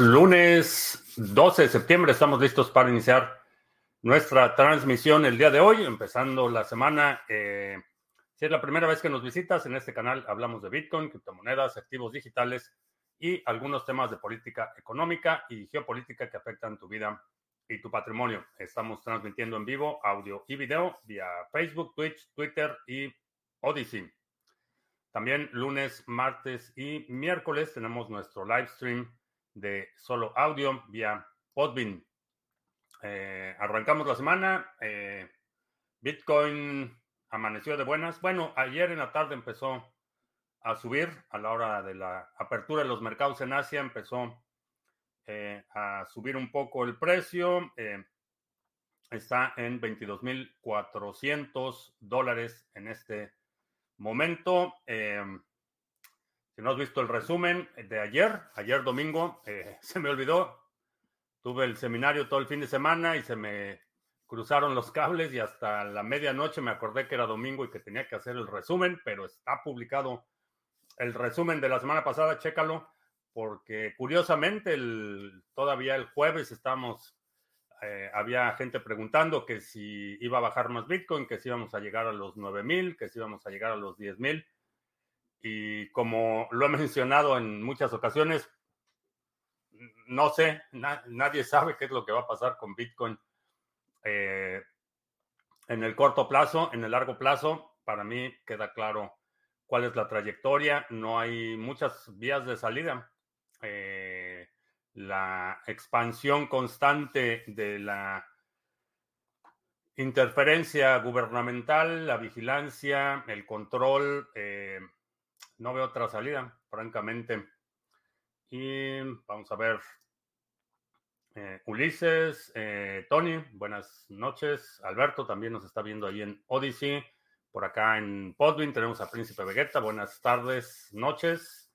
lunes 12 de septiembre, estamos listos para iniciar nuestra transmisión el día de hoy, empezando la semana. Eh, si es la primera vez que nos visitas en este canal, hablamos de Bitcoin, criptomonedas, activos digitales y algunos temas de política económica y geopolítica que afectan tu vida y tu patrimonio. Estamos transmitiendo en vivo audio y video vía Facebook, Twitch, Twitter y Odyssey. También lunes, martes y miércoles tenemos nuestro live stream de solo audio vía Podbean. Eh, arrancamos la semana. Eh, Bitcoin amaneció de buenas. Bueno, ayer en la tarde empezó a subir a la hora de la apertura de los mercados en Asia. Empezó eh, a subir un poco el precio. está en 22.400 dólares en este momento. Si no has visto el resumen de ayer, ayer domingo, eh, se me olvidó. Tuve el seminario todo el fin de semana y se me cruzaron los cables y hasta la medianoche me acordé que era domingo y que tenía que hacer el resumen, pero está publicado el resumen de la semana pasada, chécalo, porque curiosamente el, todavía el jueves estamos, eh, había gente preguntando que si iba a bajar más Bitcoin, que si íbamos a llegar a los 9 mil, que si íbamos a llegar a los 10 mil. Y como lo he mencionado en muchas ocasiones, no sé, nadie sabe qué es lo que va a pasar con Bitcoin eh, en el corto plazo, en el largo plazo. Para mí queda claro cuál es la trayectoria. No hay muchas vías de salida. Eh, la expansión constante de la interferencia gubernamental, la vigilancia, el control, eh, no veo otra salida, francamente. Y vamos a ver. Eh, Ulises, eh, Tony, buenas noches. Alberto también nos está viendo ahí en Odyssey. Por acá en Podwin tenemos a Príncipe Vegeta. Buenas tardes, noches.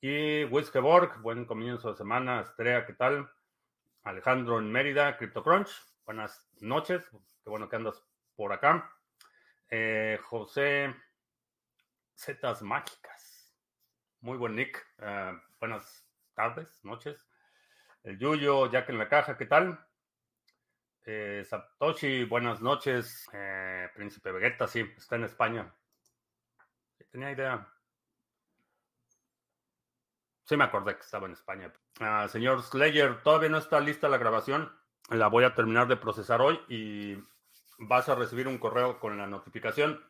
Y Wiskeborg, buen comienzo de semana. Estrella, ¿qué tal? Alejandro en Mérida, CryptoCrunch. Buenas noches. Qué bueno que andas por acá. Eh, José Zetas Mágicas. Muy buen nick. Eh, buenas tardes, noches. El Yuyo, Jack en la caja, ¿qué tal? Eh, Satoshi, buenas noches. Eh, Príncipe Vegeta, sí, está en España. Tenía idea. Sí me acordé que estaba en España. Ah, señor Slayer, todavía no está lista la grabación. La voy a terminar de procesar hoy y vas a recibir un correo con la notificación.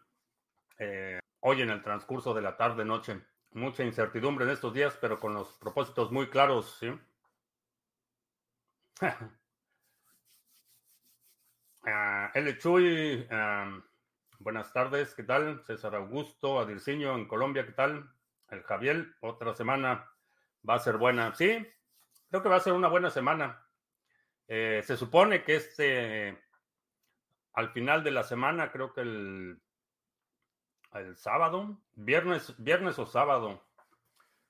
Eh, hoy en el transcurso de la tarde-noche. Mucha incertidumbre en estos días, pero con los propósitos muy claros, ¿sí? uh, L. Chuy, buenas tardes, ¿qué tal? César Augusto, Adirciño en Colombia, ¿qué tal? El Javier, otra semana va a ser buena. Sí, creo que va a ser una buena semana. Eh, se supone que este, al final de la semana, creo que el el sábado, viernes, viernes o sábado,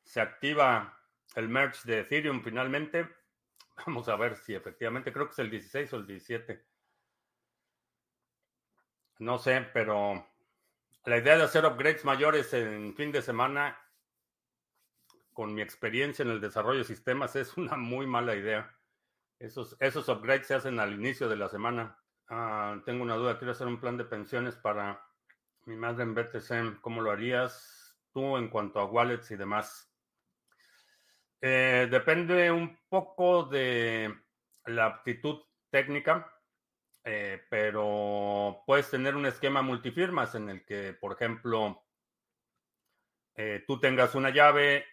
se activa el merge de Ethereum finalmente. Vamos a ver si efectivamente, creo que es el 16 o el 17. No sé, pero la idea de hacer upgrades mayores en fin de semana, con mi experiencia en el desarrollo de sistemas, es una muy mala idea. Esos, esos upgrades se hacen al inicio de la semana. Ah, tengo una duda, quiero hacer un plan de pensiones para mi madre en BTC, ¿cómo lo harías tú en cuanto a wallets y demás? Eh, depende un poco de la aptitud técnica, eh, pero puedes tener un esquema multifirmas en el que, por ejemplo, eh, tú tengas una llave,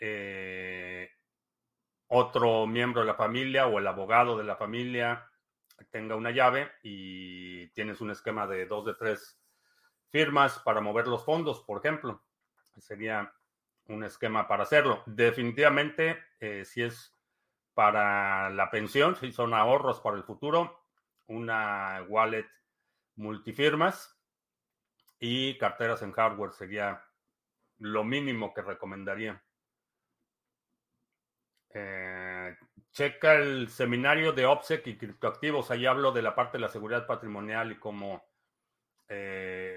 otro miembro de la familia o el abogado de la familia tenga una llave y tienes un esquema de dos de tres firmas para mover los fondos, por ejemplo. Sería un esquema para hacerlo. Definitivamente, eh, si es para la pensión, si son ahorros para el futuro, una wallet multifirmas y carteras en hardware sería lo mínimo que recomendaría. Eh, checa el seminario de OPSEC y criptoactivos. Ahí hablo de la parte de la seguridad patrimonial y cómo eh,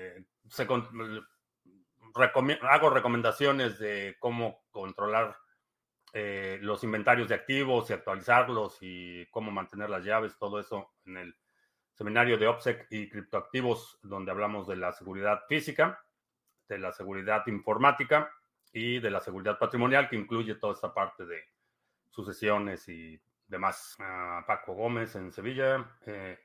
hago recomendaciones de cómo controlar eh, los inventarios de activos y actualizarlos y cómo mantener las llaves, todo eso en el seminario de OPSEC y criptoactivos, donde hablamos de la seguridad física, de la seguridad informática y de la seguridad patrimonial, que incluye toda esta parte de sucesiones y demás. Ah, Paco Gómez en Sevilla. Eh,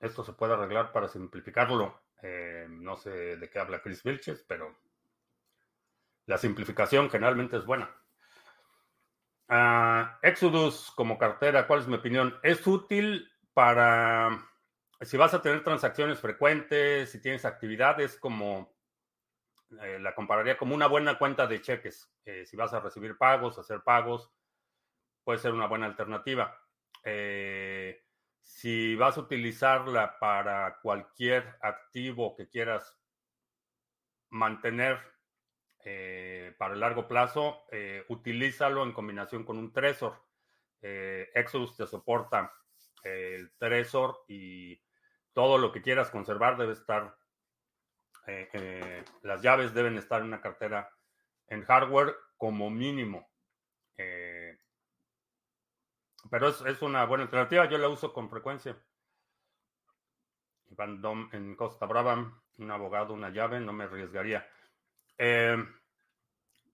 esto se puede arreglar para simplificarlo. Eh, no sé de qué habla Chris Vilches, pero la simplificación generalmente es buena. Ah, Exodus como cartera, ¿cuál es mi opinión? Es útil para si vas a tener transacciones frecuentes, si tienes actividades como eh, la compararía como una buena cuenta de cheques. Eh, si vas a recibir pagos, hacer pagos, puede ser una buena alternativa. Eh, si vas a utilizarla para cualquier activo que quieras mantener para el largo plazo, utilízalo en combinación con un Trezor. Exodus te soporta el Trezor y todo lo que quieras conservar debe estar eh, eh, las llaves deben estar en una cartera en hardware como mínimo. Eh, pero es, una buena alternativa, yo la uso con frecuencia. Van Dom en Costa Brava, un abogado, una llave, no me arriesgaría.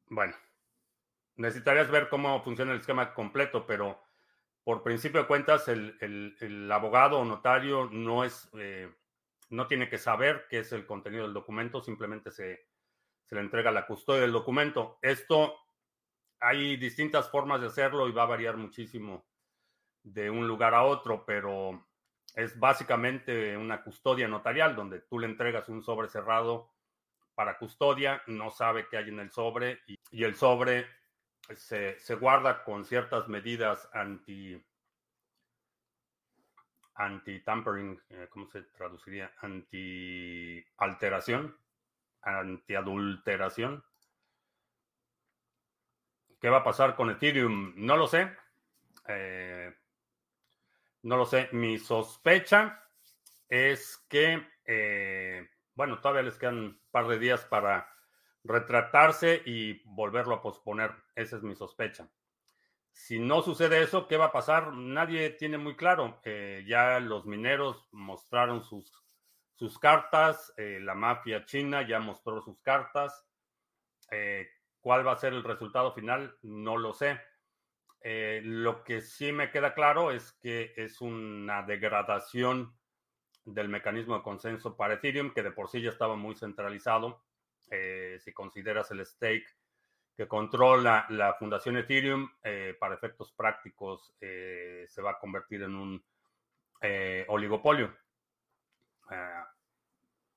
bueno, necesitarías ver cómo funciona el esquema completo, pero por principio de cuentas, el, abogado o notario no es no tiene que saber qué es el contenido del documento, simplemente se, le entrega la custodia del documento. Esto hay distintas formas de hacerlo y va a variar muchísimo de un lugar a otro, pero es básicamente una custodia notarial donde tú le entregas un sobre cerrado para custodia, no sabe qué hay en el sobre y, el sobre se, se, guarda con ciertas medidas anti anti-tampering, eh, ¿cómo se traduciría? Anti-alteración, anti-adulteración. ¿Qué va a pasar con Ethereum? No lo sé. Eh, no lo sé. Mi sospecha es que, eh, bueno, todavía les quedan un par de días para retratarse y volverlo a posponer. Esa es mi sospecha. Si no sucede eso, ¿qué va a pasar? Nadie tiene muy claro. Eh, ya los mineros mostraron sus, sus cartas, eh, la mafia china ya mostró sus cartas. ¿Cuál va a ser el resultado final? No lo sé. Lo que sí me queda claro es que es una degradación del mecanismo de consenso para Ethereum, que de por sí ya estaba muy centralizado. si consideras el stake que controla la fundación Ethereum, eh, para efectos prácticos eh, se va a convertir en un eh, oligopolio.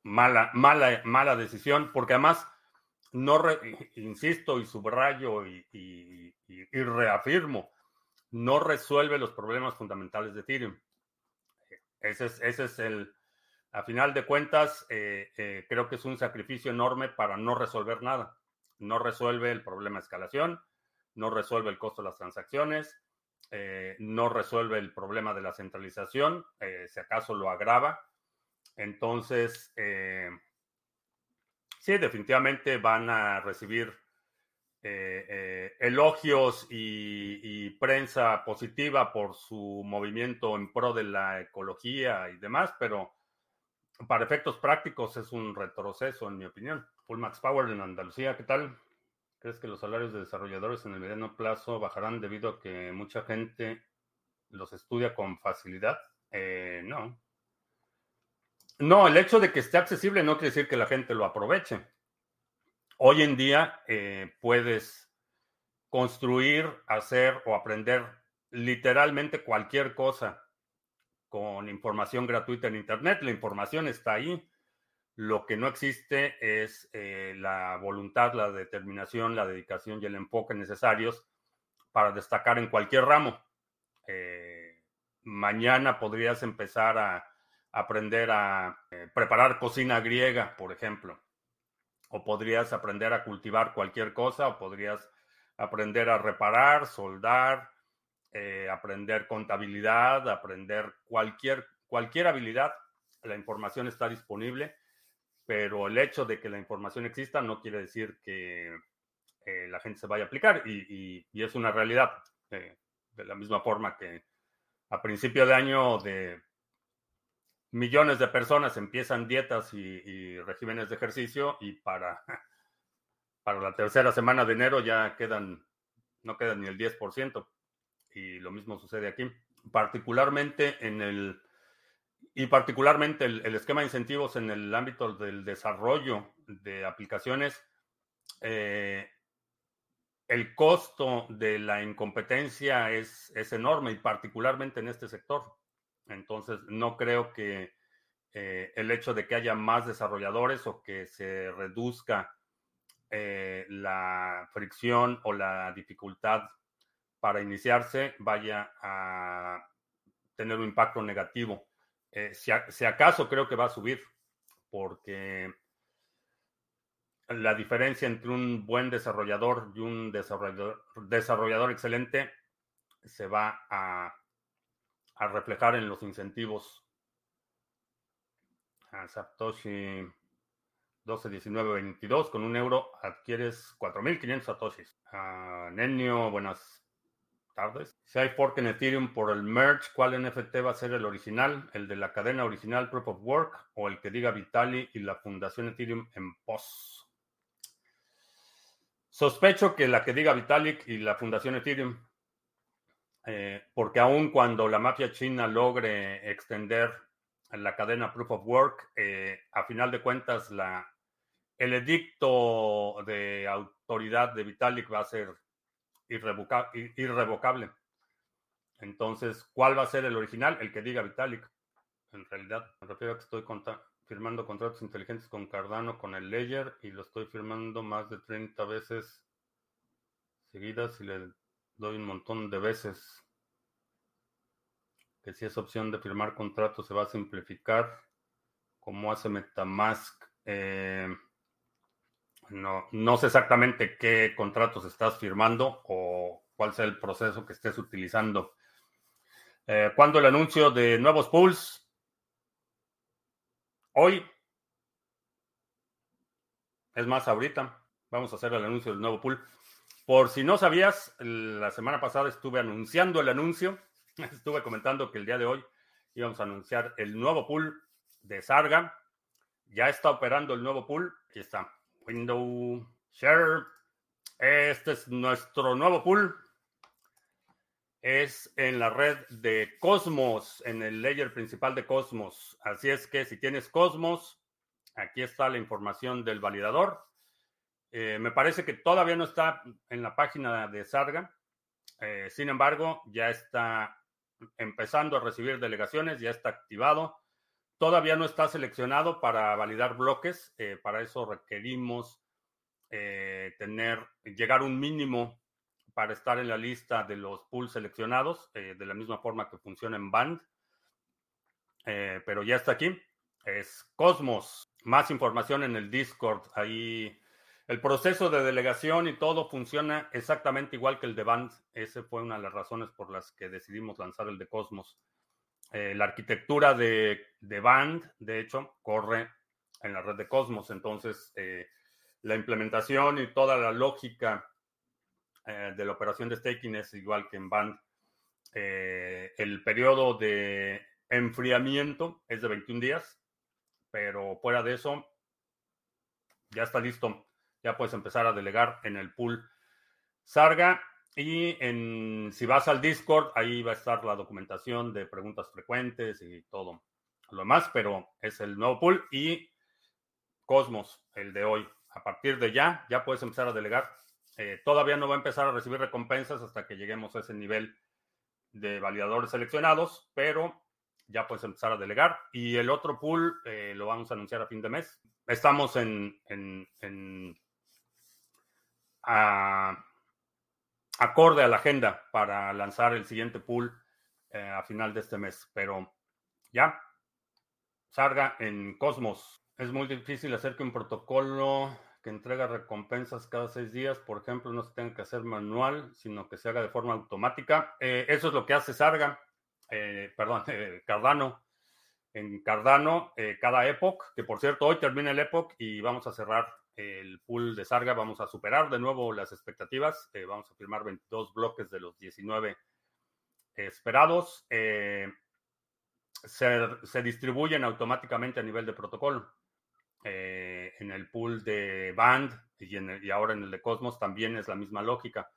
mala, mala, mala decisión, porque además, no insisto y subrayo y, reafirmo, no resuelve los problemas fundamentales de Ethereum. Ese es, ese es el, a final de cuentas, creo que es un sacrificio enorme para no resolver nada no resuelve el problema de escalación, no resuelve el costo de las transacciones, eh, no resuelve el problema de la centralización, eh, si acaso lo agrava. Entonces, eh, sí, definitivamente van a recibir elogios y, prensa positiva por su movimiento en pro de la ecología y demás, pero para efectos prácticos es un retroceso, en mi opinión. Full Max Power en Andalucía, ¿qué tal? ¿Crees que los salarios de desarrolladores en el mediano plazo bajarán debido a que mucha gente los estudia con facilidad? Eh, no. No, el hecho de que esté accesible no quiere decir que la gente lo aproveche. Hoy en día eh, puedes construir, hacer o aprender literalmente cualquier cosa con información gratuita en Internet. La información está ahí. Lo que no existe es eh, la voluntad, la determinación, la dedicación y el enfoque necesarios para destacar en cualquier ramo. Eh, mañana podrías empezar a aprender a eh, preparar cocina griega, por ejemplo. O podrías aprender a cultivar cualquier cosa, o podrías aprender a reparar, soldar, aprender contabilidad, aprender cualquier, cualquier habilidad. La información está disponible pero el hecho de que la información exista no quiere decir que la gente se vaya a aplicar y, es una realidad. de la misma forma que a principio de año de millones de personas empiezan dietas y, regímenes de ejercicio y para, para la tercera semana de enero ya quedan, no quedan ni el 10%. Y lo mismo sucede aquí. Particularmente en el, y particularmente el, esquema de incentivos en el ámbito del desarrollo de aplicaciones, eh, el costo de la incompetencia es, es enorme y particularmente en este sector. Entonces, no creo que eh, el hecho de que haya más desarrolladores o que se reduzca eh, la fricción o la dificultad para iniciarse vaya a tener un impacto negativo. Eh, si, acaso creo que va a subir, porque la diferencia entre un buen desarrollador y un desarrollador, desarrollador excelente se va a a reflejar en los incentivos. A Satoshi 121922 con un euro adquieres 4.500 satoshis. A Nenio, buenas tardes. Si hay fork en Ethereum por el merge, ¿cuál NFT va a ser el original? ¿El de la cadena original Proof of Work o el que diga Vitali y la fundación Ethereum en POS? Sospecho que la que diga Vitalik y la fundación Ethereum eh, porque aun cuando la mafia china logre extender la cadena Proof of Work, eh, a final de cuentas la, el edicto de autoridad de Vitalik va a ser irrevocable. Entonces, ¿cuál va a ser el original? El que diga Vitalik. En realidad, me refiero a que estoy firmando contratos inteligentes con Cardano, con el Ledger, y lo estoy firmando más de 30 veces seguidas y le doy un montón de veces que si esa opción de firmar contratos se va a simplificar, como hace Metamask. Eh, no, no sé exactamente qué contratos estás firmando o cuál sea el proceso que estés utilizando. Eh, ¿Cuándo el anuncio de nuevos pools? Hoy. Es más, ahorita vamos a hacer el anuncio del nuevo pool. Por si no sabías, la semana pasada estuve anunciando el anuncio. Estuve comentando que el día de hoy íbamos a anunciar el nuevo pool de Sarga. Ya está operando el nuevo pool. Aquí está. Window Share. Este es nuestro nuevo pool. Es en la red de Cosmos, en el layer principal de Cosmos. Así es que si tienes Cosmos, aquí está la información del validador. Eh, me parece que todavía no está en la página de Sarga. Eh, sin embargo, ya está empezando a recibir delegaciones, ya está activado. Todavía no está seleccionado para validar bloques. Eh, para eso requerimos tener, llegar un mínimo para estar en la lista de los pools seleccionados, de la misma forma que funciona en Band. pero ya está aquí. Es Cosmos. Más información en el Discord. Ahí el proceso de delegación y todo funciona exactamente igual que el de Band. Esa fue una de las razones por las que decidimos lanzar el de Cosmos. Eh, la arquitectura de, Band, de hecho, corre en la red de Cosmos. Entonces, eh, la implementación y toda la lógica eh, de la operación de staking es igual que en Band. el periodo de enfriamiento es de 21 días, pero fuera de eso, ya está listo ya puedes empezar a delegar en el pool Sarga. Y en, si vas al Discord, ahí va a estar la documentación de preguntas frecuentes y todo lo demás, pero es el nuevo pool y Cosmos, el de hoy. A partir de ya, ya puedes empezar a delegar. Eh, todavía no va a empezar a recibir recompensas hasta que lleguemos a ese nivel de validadores seleccionados, pero ya puedes empezar a delegar. Y el otro pool eh, lo vamos a anunciar a fin de mes. Estamos en, en acorde a la agenda para lanzar el siguiente pool eh, a final de este mes. Pero ya, salga en Cosmos. Es muy difícil hacer que un protocolo que entrega recompensas cada seis días, por ejemplo, no se tenga que hacer manual, sino que se haga de forma automática. Eh, eso es lo que hace Sarga, eh, perdón, Cardano. En Cardano, cada Epoch, que por cierto hoy termina el Epoch y vamos a cerrar el pool de Sarga, vamos a superar de nuevo las expectativas. vamos a firmar 22 bloques de los 19 esperados. se, se, distribuyen automáticamente a nivel de protocolo. en el pool de Band y, ahora en el de Cosmos también es la misma lógica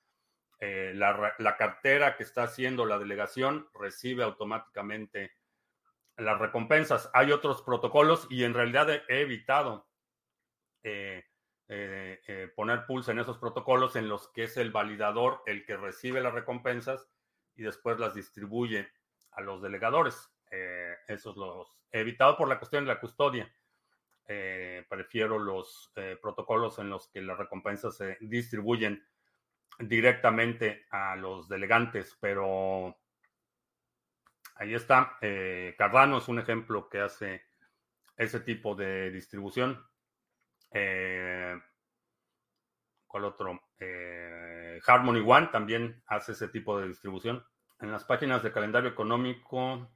eh, la, cartera que está haciendo la delegación recibe automáticamente las recompensas. Hay otros protocolos y en realidad he, evitado eh, eh, poner pulse en esos protocolos en los que es el validador el que recibe las recompensas y después las distribuye a los delegadores. esos los evitado por la cuestión de la custodia. prefiero los protocolos en los que las recompensas se distribuyen directamente a los delegantes, pero ahí está. Eh, Cardano es un ejemplo que hace ese tipo de distribución. Eh, ¿Cuál otro? Eh, Harmony One también hace ese tipo de distribución. En las páginas de calendario económico,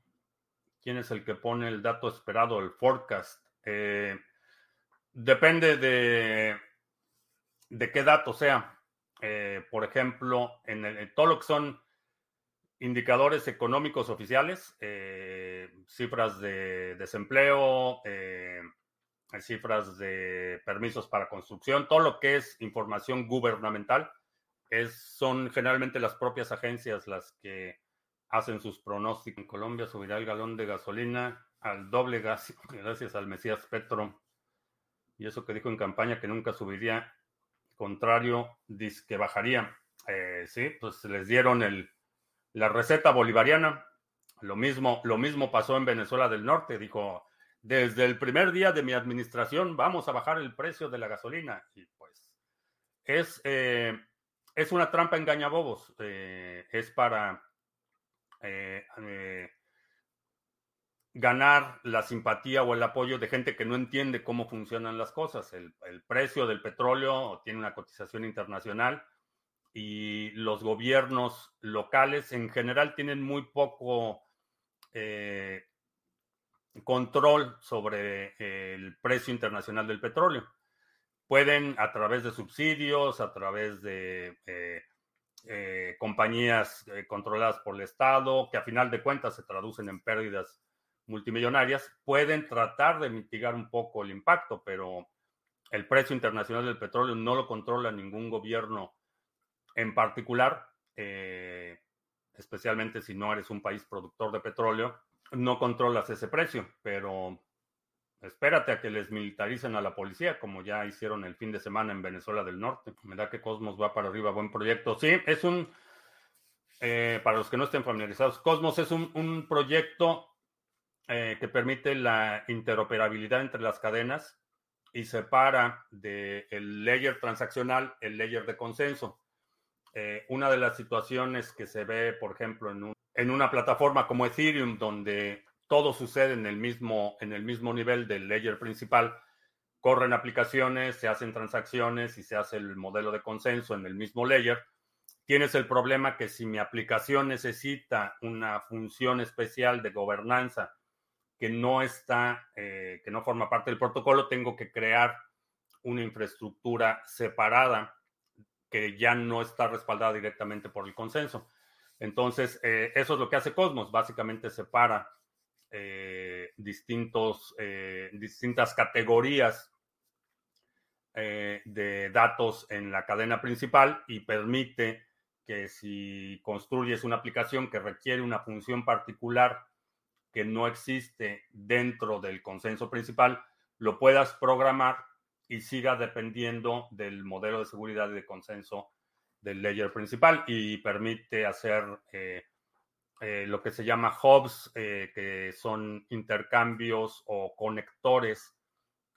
¿quién es el que pone el dato esperado, el forecast? Eh, depende de, de qué dato sea. Eh, por ejemplo, en, todo lo que son indicadores económicos oficiales, cifras de desempleo, eh, cifras de permisos para construcción, todo lo que es información gubernamental, es, son generalmente las propias agencias las que hacen sus pronósticos. En Colombia subirá el galón de gasolina al doble gas gracias al Mesías Petro. Y eso que dijo en campaña que nunca subiría contrario, dice que bajaría. Eh, sí, pues les dieron el, la receta bolivariana. Lo mismo, lo mismo pasó en Venezuela del Norte. Dijo, desde el primer día de mi administración vamos a bajar el precio de la gasolina. Y pues es, eh, es una trampa engañabobos. Eh, es para ganar la simpatía o el apoyo de gente que no entiende cómo funcionan las cosas. El, precio del petróleo tiene una cotización internacional y los gobiernos locales en general tienen muy poco eh, control sobre el precio internacional del petróleo. Pueden a través de subsidios, a través de eh, eh, compañías controladas por el Estado, que a final de cuentas se traducen en pérdidas multimillonarias pueden tratar de mitigar un poco el impacto, pero el precio internacional del petróleo no lo controla ningún gobierno en particular, eh, especialmente si no eres un país productor de petróleo, no controlas ese precio, pero espérate a que les militaricen a la policía, como ya hicieron el fin de semana en Venezuela del Norte. Me da que Cosmos va para arriba, buen proyecto. Sí, es un, eh, para los que no estén familiarizados, Cosmos es un, un proyecto eh, que permite la interoperabilidad entre las cadenas y separa del el layer transaccional el layer de consenso. Eh, una de las situaciones que se ve, por ejemplo, en, un, en, una plataforma como Ethereum, donde todo sucede en el, mismo, en el mismo nivel del layer principal, corren aplicaciones, se hacen transacciones y se hace el modelo de consenso en el mismo layer. Tienes el problema que si mi aplicación necesita una función especial de gobernanza que no está, eh, que no forma parte del protocolo, tengo que crear una infraestructura separada que ya no está respaldada directamente por el consenso. Entonces, eh, eso es lo que hace Cosmos, básicamente separa eh, distintos, distintas categorías de datos en la cadena principal y permite que si construyes una aplicación que requiere una función particular que no existe dentro del consenso principal, lo puedas programar y siga dependiendo del modelo de seguridad y de consenso del layer principal y permite hacer eh, eh, lo que se llama hubs, eh, que son intercambios o conectores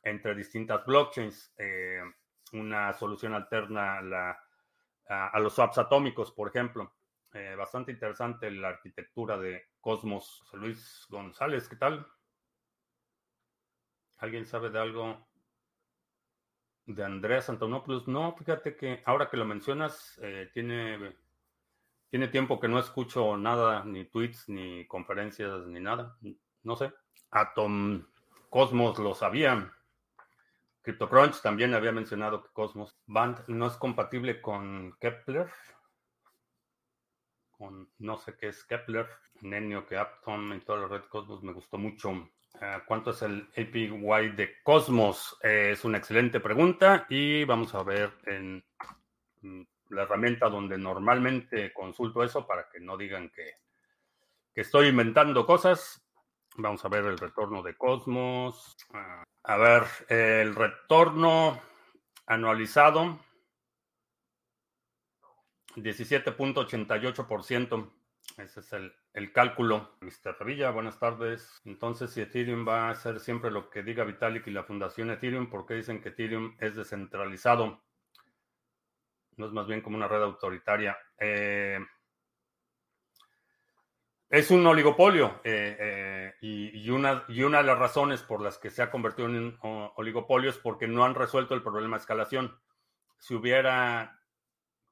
entre distintas blockchains. una solución alterna a, a los swaps atómicos, por ejemplo. bastante interesante la arquitectura de Cosmos. Luis González, ¿qué tal? ¿Alguien sabe de algo de Andrés Antonopoulos? No, fíjate que ahora que lo mencionas, eh, tiene, tiene tiempo que no escucho nada, ni tweets, ni conferencias, ni nada. No sé. Atom Cosmos lo sabía. CryptoCrunch también había mencionado que Cosmos Band no es compatible con Kepler. Con no sé qué es Kepler, Nenio, que Apton y toda la red Cosmos me gustó mucho. Ah, ¿Cuánto es el APY de Cosmos? Eh, es una excelente pregunta y vamos a ver en mm, la herramienta donde normalmente consulto eso para que no digan que, que estoy inventando cosas. Vamos a ver el retorno de Cosmos. Ah, a ver, el retorno anualizado, 17.88%. Ese es el, el, cálculo. Mr. Revilla, buenas tardes. Entonces, si Ethereum va a hacer siempre lo que diga Vitalik y la Fundación Ethereum, ¿por qué dicen que Ethereum es descentralizado? No es más bien como una red autoritaria. Eh, es un oligopolio eh, eh, y, una, y una de las razones por las que se ha convertido en un oligopolio es porque no han resuelto el problema de escalación. Si hubiera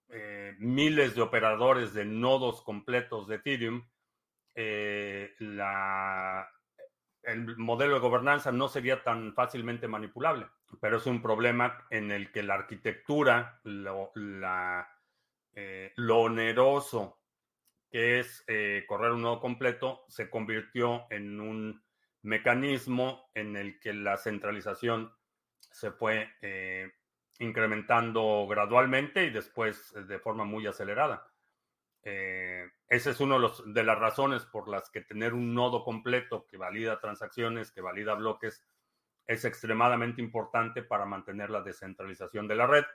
eh, miles de operadores de nodos completos de Ethereum, la, el modelo de gobernanza no sería tan fácilmente manipulable. Pero es un problema en el que la arquitectura, lo, la, lo oneroso que es eh, correr un nodo completo, se convirtió en un mecanismo en el que la centralización se fue eh, incrementando gradualmente y después de forma muy acelerada. Eh, esa es una de las razones por las que tener un nodo completo que valida transacciones, que valida bloques, es extremadamente importante para mantener la descentralización de la red.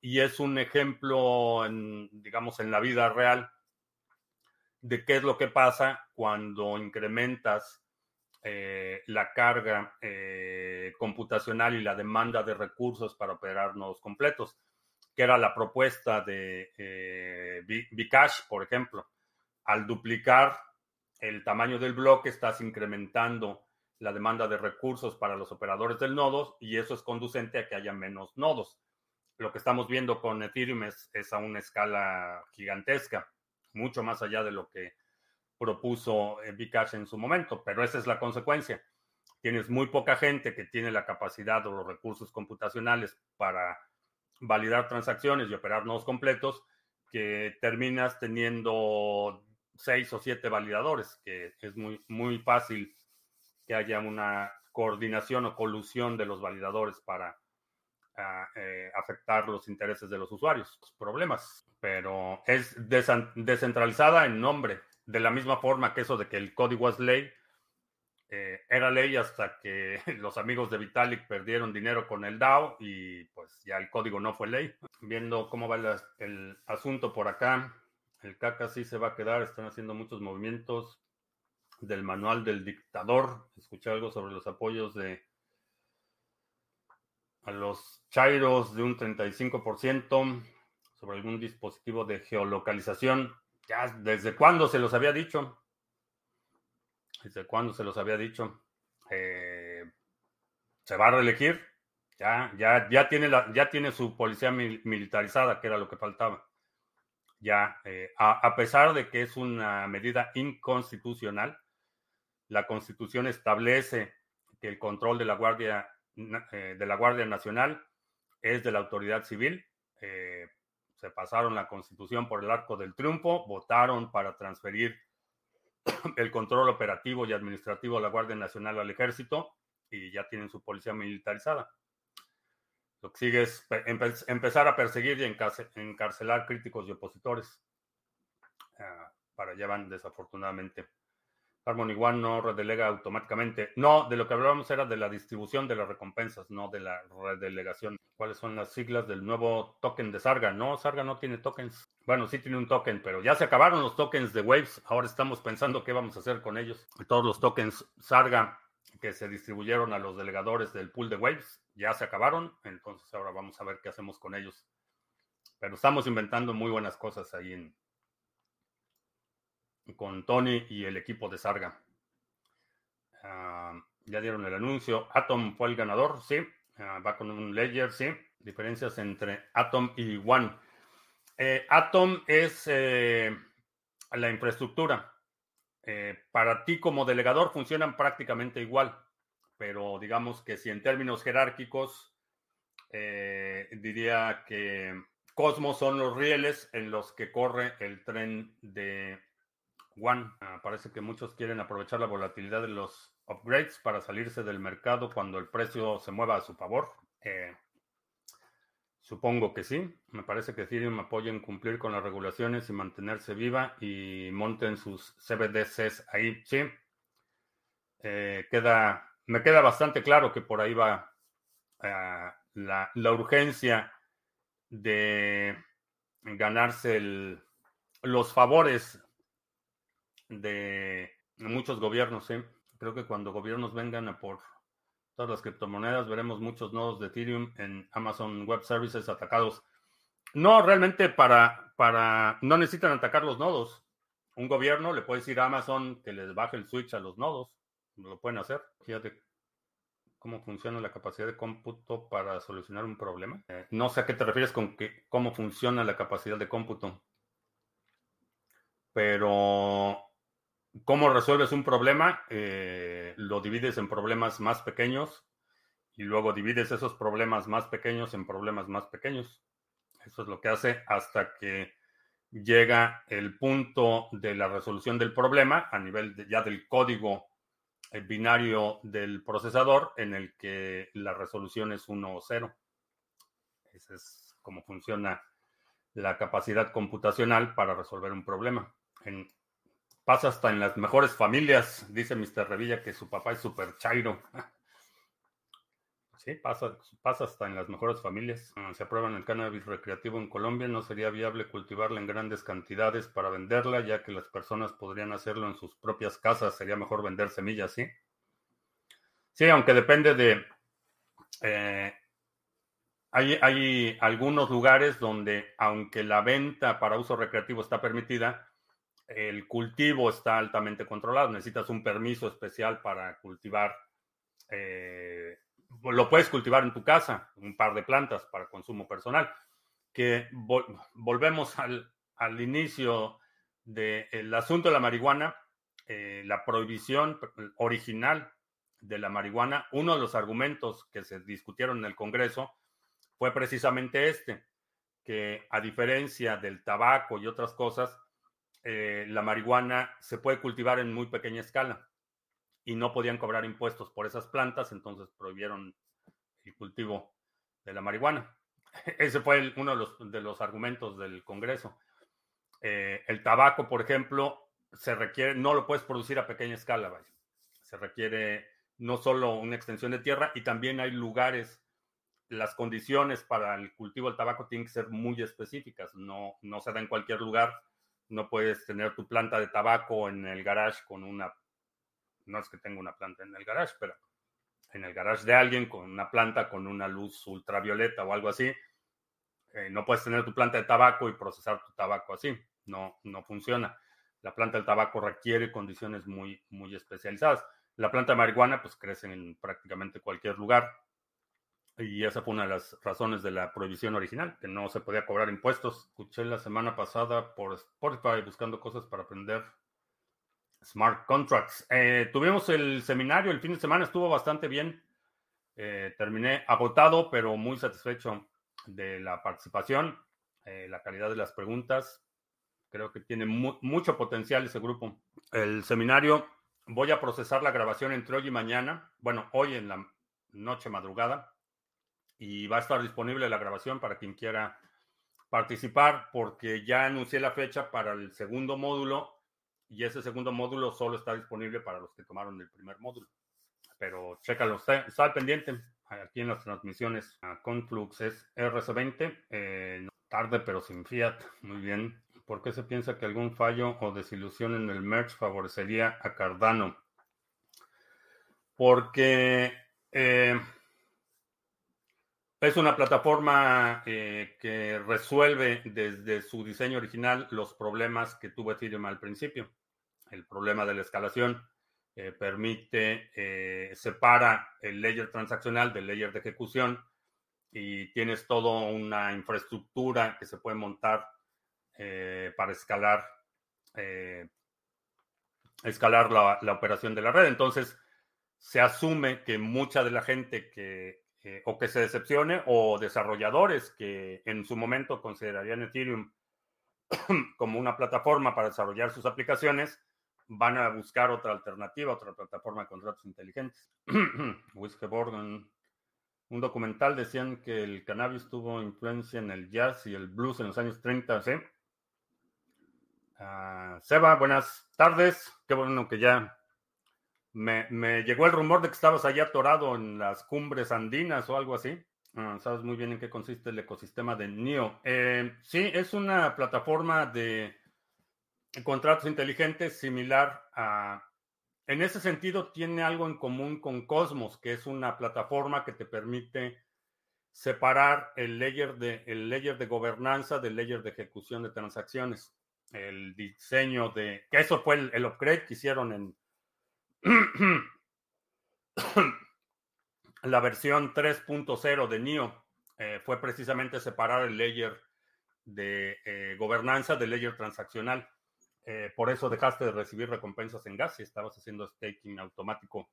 Y es un ejemplo, en, digamos, en la vida real de qué es lo que pasa cuando incrementas eh, la carga eh, computacional y la demanda de recursos para operar nodos completos, que era la propuesta de eh, Bcash, por ejemplo. Al duplicar el tamaño del bloque, estás incrementando la demanda de recursos para los operadores del nodo y eso es conducente a que haya menos nodos. Lo que estamos viendo con Ethereum es a una escala gigantesca mucho más allá de lo que propuso Bcash en su momento, pero esa es la consecuencia. Tienes muy poca gente que tiene la capacidad o los recursos computacionales para validar transacciones y operar nodos completos, que terminas teniendo seis o siete validadores, que es muy, muy fácil que haya una coordinación o colusión de los validadores para eh, afectar los intereses de los usuarios, los problemas. Pero es descentralizada en nombre, de la misma forma que eso de que el código es ley, eh, era ley hasta que los amigos de Vitalik perdieron dinero con el DAO y pues ya el código no fue ley. Viendo cómo va el, el asunto por acá, el CACA sí se va a quedar, están haciendo muchos movimientos del manual del dictador. Escuché algo sobre los apoyos de a los Chairos de un 35% sobre algún dispositivo de geolocalización. Ya, ¿desde cuándo se los había dicho? ¿Desde cuándo se los había dicho? Eh, ¿Se va a reelegir? Ya, ya, ya, tiene la, ya tiene su policía militarizada, que era lo que faltaba. Ya, eh, a, pesar de que es una medida inconstitucional, la Constitución establece que el control de la Guardia eh, de la Guardia Nacional es de la autoridad civil. Eh, se pasaron la constitución por el arco del triunfo, votaron para transferir el control operativo y administrativo de la Guardia Nacional al ejército y ya tienen su policía militarizada. Lo que sigue es empezar a perseguir y encarcelar críticos y opositores. Ah, para allá van, desafortunadamente. Harmony One no redelega automáticamente. No, de lo que hablábamos era de la distribución de las recompensas, no de la redelegación. ¿Cuáles son las siglas del nuevo token de Sarga? No, Sarga no tiene tokens. Bueno, sí tiene un token, pero ya se acabaron los tokens de Waves. Ahora estamos pensando qué vamos a hacer con ellos. Todos los tokens Sarga que se distribuyeron a los delegadores del pool de Waves ya se acabaron. Entonces ahora vamos a ver qué hacemos con ellos. Pero estamos inventando muy buenas cosas ahí en, con Tony y el equipo de Sarga. Ah, ya dieron el anuncio. Atom fue el ganador, sí. Ah, va con un Ledger, sí. Diferencias entre Atom y One. Eh, Atom es eh, la infraestructura. Eh, para ti como delegador funcionan prácticamente igual, pero digamos que si en términos jerárquicos diría que Cosmos son los rieles en los que corre el tren de One. Ah, parece que muchos quieren aprovechar la volatilidad de los upgrades para salirse del mercado cuando el precio se mueva a su favor. Eh, supongo que sí. Me parece que Ethereum apoya en cumplir con las regulaciones y mantenerse viva y monten sus CBDCs ahí. Sí. Eh, me queda bastante claro que por ahí va ah, la, la, urgencia de ganarse los favores de muchos gobiernos. ¿eh? Creo que cuando gobiernos vengan a por todas las criptomonedas, veremos muchos nodos de Ethereum en Amazon Web Services atacados. No, realmente para, para, no necesitan atacar los nodos. Un gobierno le puede decir a Amazon que les baje el switch a los nodos. Lo pueden hacer. Fíjate cómo funciona la capacidad de cómputo para solucionar un problema. Eh, no sé a qué te refieres con que, cómo funciona la capacidad de cómputo. Pero ¿Cómo resuelves un problema? Eh, lo divides en problemas más pequeños y luego divides esos problemas más pequeños en problemas más pequeños. Eso es lo que hace hasta que llega el punto de la resolución del problema a nivel ya del código eh, binario del procesador en el que la resolución es 1 o 0. Esa es cómo funciona la capacidad computacional para resolver un problema. En Pasa hasta en las mejores familias, dice Mr. Revilla que su papá es súper chairo. Sí, pasa, pasa hasta en las mejores familias. Ah, se aprueba el cannabis recreativo en Colombia. No sería viable cultivarla en grandes cantidades para venderla, ya que las personas podrían hacerlo en sus propias casas. Sería mejor vender semillas, ¿sí? Sí, aunque depende de... Eh, hay, hay algunos lugares donde, aunque la venta para uso recreativo está permitida, el cultivo está altamente controlado. Necesitas un permiso especial para cultivar. Eh, lo puedes cultivar en tu casa, un par de plantas para consumo personal. Que volvemos al, inicio del asunto de la marihuana, eh, la prohibición original de la marihuana. Uno de los argumentos que se discutieron en el Congreso fue precisamente este, que a diferencia del tabaco y otras cosas, eh, la marihuana se puede cultivar en muy pequeña escala y no podían cobrar impuestos por esas plantas, entonces prohibieron el cultivo de la marihuana. Ese fue uno de los, argumentos del Congreso. Eh, el tabaco, por ejemplo, se requiere, no lo puedes producir a pequeña escala. Se requiere no solo una extensión de tierra y también hay lugares, las condiciones para el cultivo del tabaco tienen que ser muy específicas, no, no se da en cualquier lugar no puedes tener tu planta de tabaco en el garage con una, no es que tenga una planta en el garage, pero en el garage de alguien con una planta con una luz ultravioleta o algo así. Eh, no puedes tener tu planta de tabaco y procesar tu tabaco así. No, no funciona. La planta del tabaco requiere condiciones muy, muy especializadas. La planta de marihuana, pues crece en prácticamente cualquier lugar. Y esa fue una de las razones de la prohibición original, que no se podía cobrar impuestos. Escuché la semana pasada por Spotify buscando cosas para aprender smart contracts. Eh, tuvimos el seminario, el fin de semana estuvo bastante bien. Eh, terminé agotado, pero muy satisfecho de la participación, eh, la calidad de las preguntas. Creo que tiene mucho potencial ese grupo. El seminario, voy a procesar la grabación entre hoy y mañana. Bueno, hoy en la noche madrugada y va a estar disponible la grabación para quien quiera participar porque ya anuncié la fecha para el segundo módulo y ese segundo módulo solo está disponible para los que tomaron el primer módulo. Pero chécalo, está, al pendiente aquí en las transmisiones. Conflux es RC20, eh, tarde pero sin fiat, muy bien. ¿Por qué se piensa que algún fallo o desilusión en el merge favorecería a Cardano? Porque... Eh, es una plataforma eh, que resuelve desde su diseño original los problemas que tuvo Ethereum al principio. El problema de la escalación eh, permite, eh, separa el layer transaccional del layer de ejecución y tienes toda una infraestructura que se puede montar para escalar, escalar la, la operación de la red. Entonces, se asume que mucha de la gente que eh, o que se decepcione, o desarrolladores que en su momento considerarían Ethereum como una plataforma para desarrollar sus aplicaciones, van a buscar otra alternativa, otra plataforma de contratos inteligentes. Borgen, un documental decían que el cannabis tuvo influencia en el jazz y el blues en los años 30, ¿sí? Ah, Seba, buenas tardes. Qué bueno que ya me, llegó el rumor de que estabas allá atorado en las cumbres andinas o algo así. Ah, sabes muy bien en qué consiste el ecosistema de NIO. Eh, sí, es una plataforma de contratos inteligentes similar a... En ese sentido, tiene algo en común con Cosmos, que es una plataforma que te permite separar el layer de, el layer de gobernanza del layer de ejecución de transacciones. El diseño de... que eso fue el, upgrade que hicieron en la versión 3.0 de NIO. Eh, fue precisamente separar el layer de eh, gobernanza del layer transaccional. Eh, por eso dejaste de recibir recompensas en gas y estabas haciendo staking automático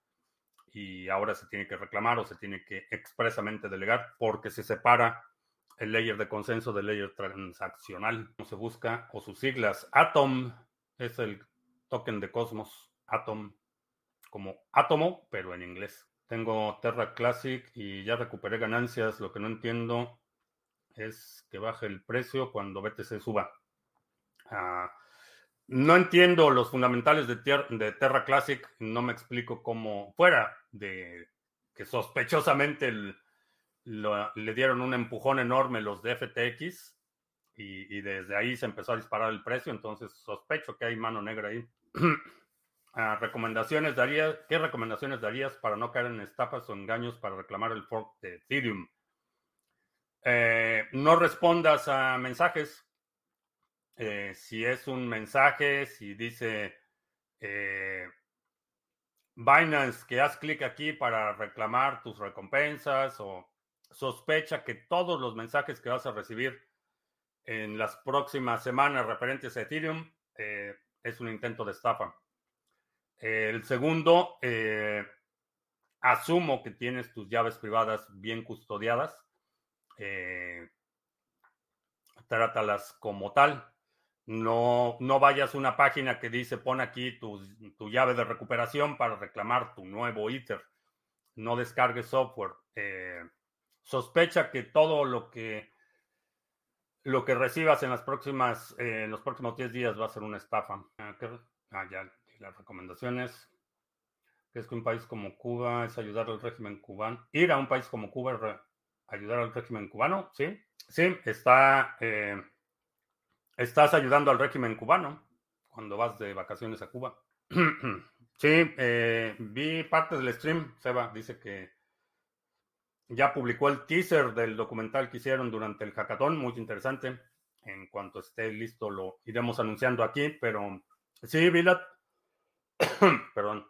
y ahora se tiene que reclamar o se tiene que expresamente delegar porque se separa el layer de consenso del layer transaccional. Se busca o sus siglas. Atom es el token de Cosmos. Atom como átomo, pero en inglés. Tengo Terra Classic y ya recuperé ganancias. Lo que no entiendo es que baje el precio cuando BTC suba. Ah, no entiendo los fundamentales de, de, Terra Classic, no me explico cómo fuera de que sospechosamente le dieron un empujón enorme los de FTX y, desde ahí se empezó a disparar el precio, entonces sospecho que hay mano negra ahí. Recomendaciones darías, ¿Qué recomendaciones darías para no caer en estafas o engaños para reclamar el fork de Ethereum? Eh, no respondas a mensajes eh, si es un mensaje, si dice eh, Binance que haz clic aquí para reclamar tus recompensas o sospecha que todos los mensajes que vas a recibir en las próximas semanas referentes a Ethereum es un intento de estafa. El segundo, asumo que tienes tus llaves privadas bien custodiadas. trátalas como tal. No, no vayas a una página que dice pon aquí tu, llave de recuperación para reclamar tu nuevo ITER. No descargues software. Eh, sospecha que todo lo que lo que recibas en las próximas eh, en los próximos 10 días va a ser una estafa. Ah, ah ya, las recomendaciones. es que un país como Cuba es ayudar al régimen cubano? Ir a un país como Cuba es ayudar al régimen cubano, ¿sí? Sí, está eh, Estás ayudando al régimen cubano cuando vas de vacaciones a Cuba. sí, eh, vi parte del stream. Seba dice que ya publicó el teaser del documental que hicieron durante el hackathon. Muy interesante. En cuanto esté listo, lo iremos anunciando aquí. Pero sí, vi. Perdón.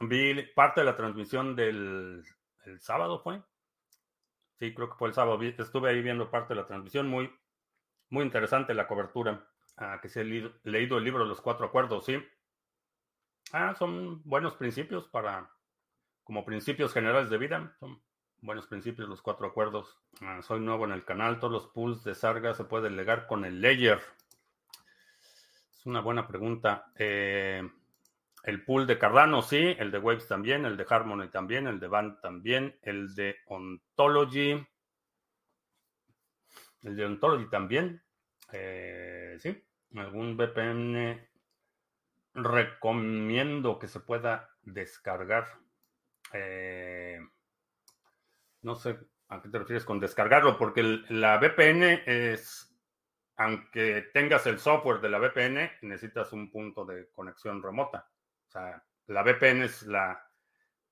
Vi parte de la transmisión del el sábado, ¿fue? Sí, creo que fue el sábado. Estuve ahí viendo parte de la transmisión. Muy, muy interesante la cobertura. Ah, que se ha leído el libro de los cuatro acuerdos, ¿sí? Ah, son buenos principios para, como principios generales de vida. Son buenos principios los cuatro acuerdos. Ah, soy nuevo en el canal. Todos los pools de Sarga se pueden legar con el layer. Es una buena pregunta. Eh, el pool de Cardano, sí. El de Waves también. El de Harmony también. El de Band también. El de Ontology. El de Ontology también. Eh, sí, algún VPN recomiendo que se pueda descargar. Eh, no sé a qué te refieres con descargarlo, porque la VPN es, aunque tengas el software de la VPN, necesitas un punto de conexión remota. O sea, la VPN es la,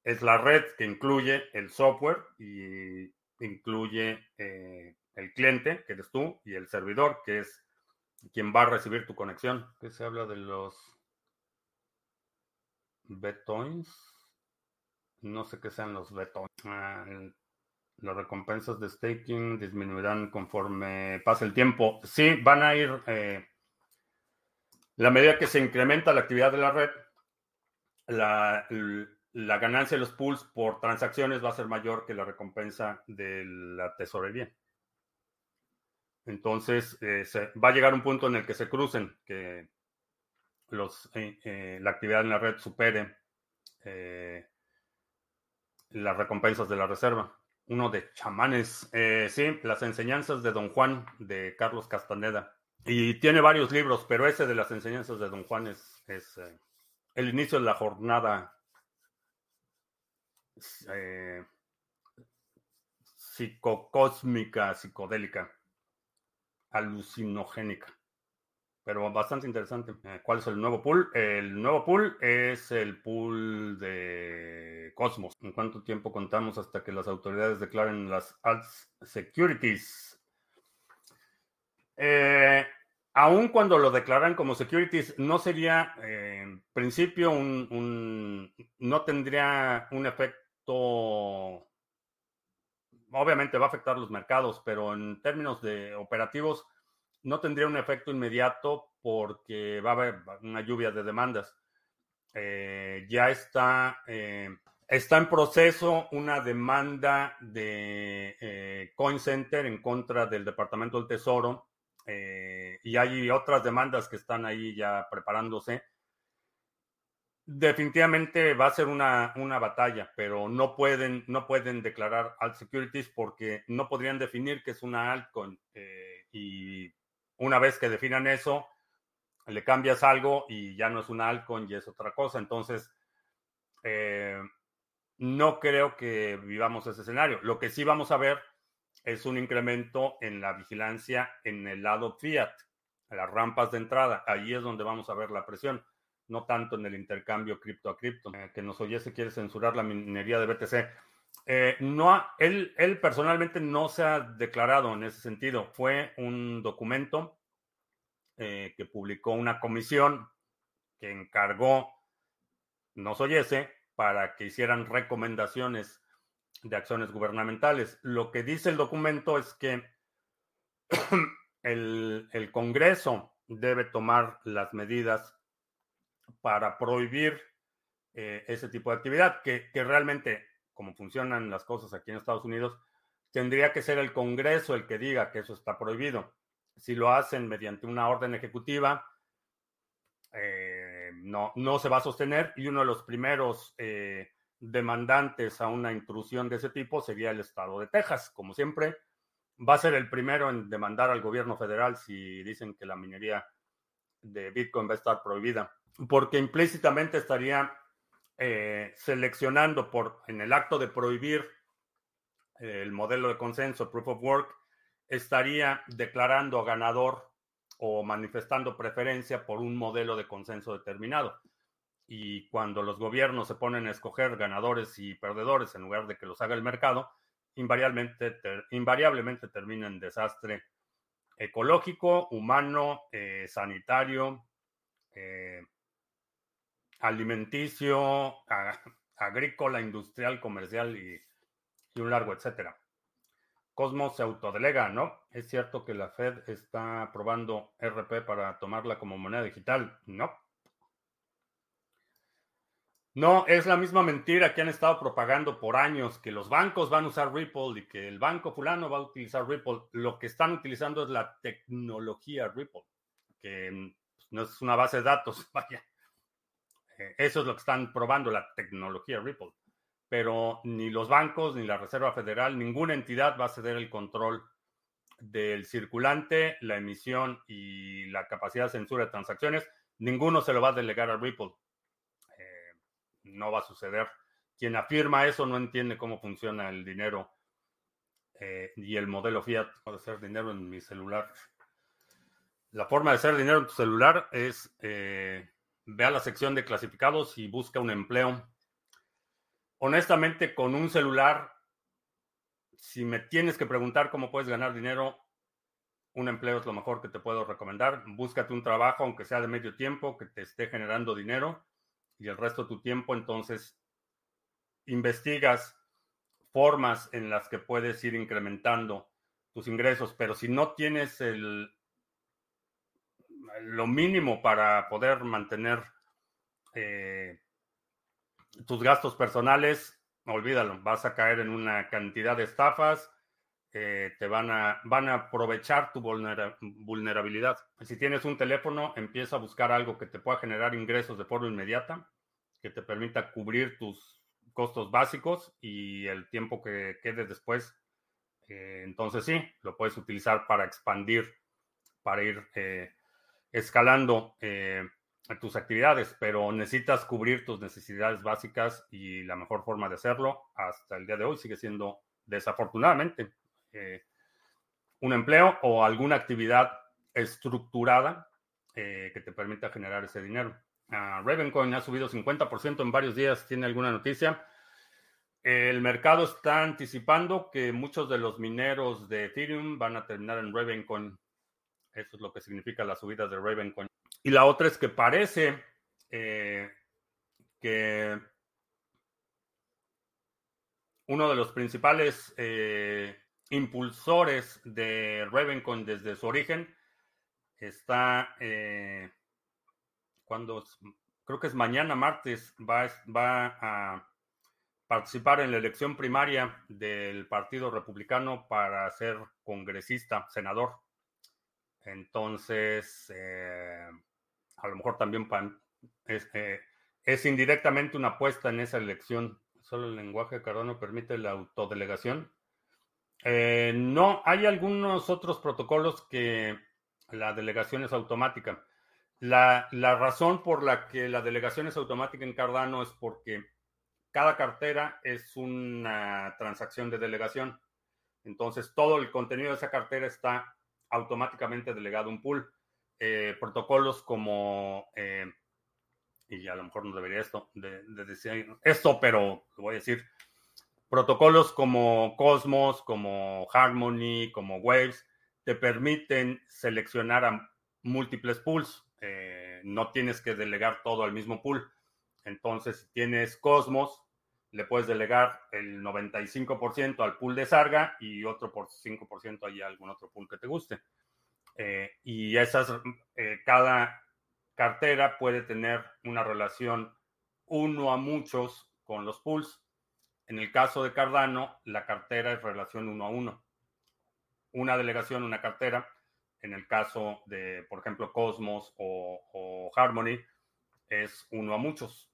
es la red que incluye el software y incluye eh, el cliente, que eres tú, y el servidor, que es quien va a recibir tu conexión. ¿Qué se habla de los betoins? No sé qué sean los betoins. Ah, las recompensas de staking disminuirán conforme pase el tiempo. Sí, van a ir. Eh, la medida que se incrementa la actividad de la red, la, la ganancia de los pools por transacciones va a ser mayor que la recompensa de la tesorería. Entonces, eh, va a llegar un punto en el que se crucen, que los, eh, eh, la actividad en la red supere las recompensas de la reserva. Uno de chamanes, sí, las enseñanzas de Don Juan de Carlos Castaneda. Y tiene varios libros, pero ese de las enseñanzas de Don Juan es, es el inicio de la jornada psicocósmica, psicodélica alucinogénica. Pero bastante interesante. Eh, ¿Cuál es el nuevo pool? El nuevo pool es el pool de Cosmos. ¿En cuánto tiempo contamos hasta que las autoridades declaren las alt securities? Eh, aun cuando lo declaran como securities, no sería, eh, en principio, un, no tendría un efecto obviamente va a afectar los mercados, pero en términos de operativos no tendría un efecto inmediato porque va a haber una lluvia de demandas. Eh, ya está, eh, está en proceso una demanda de Coin Center en contra del Departamento del Tesoro y hay otras demandas que están ahí ya preparándose Definitivamente va a ser una, batalla, pero no pueden, no pueden declarar alt securities porque no podrían definir que es una altcoin. Eh, y una vez que definan eso, le cambias algo y ya no es una altcoin y es otra cosa. Entonces, eh, no creo que vivamos ese escenario. Lo que sí vamos a ver es un incremento en la vigilancia en el lado fiat, las rampas de entrada. Ahí es donde vamos a ver la presión no tanto en el intercambio cripto a cripto. Eh, que nos oyese quiere censurar la minería de BTC. Eh, no, él, él personalmente no se ha declarado en ese sentido. Fue un documento eh, que publicó una comisión que encargó nos oyese para que hicieran recomendaciones de acciones gubernamentales. Lo que dice el documento es que el, el Congreso debe tomar las medidas para prohibir eh, ese tipo de actividad, que, realmente, como funcionan las cosas aquí en Estados Unidos, tendría que ser el Congreso el que diga que eso está prohibido. Si lo hacen mediante una orden ejecutiva, eh, no, no se va a sostener y uno de los primeros eh, demandantes a una intrusión de ese tipo sería el estado de Texas. Como siempre, va a ser el primero en demandar al gobierno federal si dicen que la minería de Bitcoin va a estar prohibida porque implícitamente estaría eh, seleccionando por, en el acto de prohibir el modelo de consenso, proof of work, estaría declarando ganador o manifestando preferencia por un modelo de consenso determinado. Y cuando los gobiernos se ponen a escoger ganadores y perdedores en lugar de que los haga el mercado, invariablemente, invariablemente termina en desastre ecológico, humano, eh, sanitario, eh, alimenticio, agrícola, industrial, comercial y, un largo etcétera. Cosmos se autodelega, ¿no? Es cierto que la Fed está aprobando RP para tomarla como moneda digital, ¿no? No, es la misma mentira que han estado propagando por años, que los bancos van a usar Ripple y que el banco fulano va a utilizar Ripple. Lo que están utilizando es la tecnología Ripple, que pues, no es una base de datos, vaya. Eh, eso es lo que están probando, la tecnología Ripple. Pero ni los bancos, ni la Reserva Federal, ninguna entidad va a ceder el control del circulante, la emisión y la capacidad de censura de transacciones. Ninguno se lo va a delegar a Ripple. Eh, no va a suceder. Quien afirma eso no entiende cómo funciona el dinero eh, y el modelo fiat. Puedo hacer dinero en mi celular. La forma de hacer dinero en tu celular es ve a la sección de clasificados y busca un empleo. Honestamente, con un celular, si me tienes que preguntar cómo puedes ganar dinero, un empleo es lo mejor que te puedo recomendar. Búscate un trabajo, aunque sea de medio tiempo, que te esté generando dinero y el resto de tu tiempo, entonces investigas formas en las que puedes ir incrementando tus ingresos, pero si no tienes el, lo mínimo para poder mantener eh, tus gastos personales, olvídalo, vas a caer en una cantidad de estafas, eh, te van a, van a aprovechar tu vulnerabilidad. Si tienes un teléfono, empieza a buscar algo que te pueda generar ingresos de forma inmediata, que te permita cubrir tus costos básicos y el tiempo que quede después. Eh, entonces sí, lo puedes utilizar para expandir, para ir eh, escalando tus actividades, pero necesitas cubrir tus necesidades básicas y la mejor forma de hacerlo hasta el día de hoy sigue siendo desafortunadamente eh, un empleo o alguna actividad estructurada eh, que te permita generar ese dinero. Uh, Ravencoin ha subido 50% en varios días. ¿Tiene alguna noticia? El mercado está anticipando que muchos de los mineros de Ethereum van a terminar en Ravencoin. Eso es lo que significa la subida de Ravencoin. Y la otra es que parece eh, que uno de los principales impulsores de Ravencoin desde su origen está eh, cuando creo que es mañana martes va, va a participar en la elección primaria del Partido Republicano para ser congresista, senador. Entonces, eh, a lo mejor también es, eh, es, indirectamente una apuesta en esa elección. Solo el lenguaje Cardano permite la autodelegación. Eh, no, hay algunos otros protocolos que la delegación es automática. La, la, razón por la que la delegación es automática en Cardano es porque cada cartera es una transacción de delegación. Entonces, todo el contenido de esa cartera está automáticamente delegado a un pool. Eh, protocolos como, eh, y a lo mejor no debería esto, de, decir esto, pero lo voy a decir, protocolos como Cosmos, como Harmony, como Waves, te permiten seleccionar a múltiples pools. Eh, no tienes que delegar todo al mismo pool. Entonces, si tienes Cosmos, le puedes delegar el 95% al pool de Sarga y otro por 5% a algún otro pool que te guste. Eh, y esas, eh, cada cartera puede tener una relación uno a muchos con los pools. En el caso de Cardano, la cartera es relación uno a uno. Una delegación, una cartera. En el caso de, por ejemplo, Cosmos o, Harmony, es uno a muchos.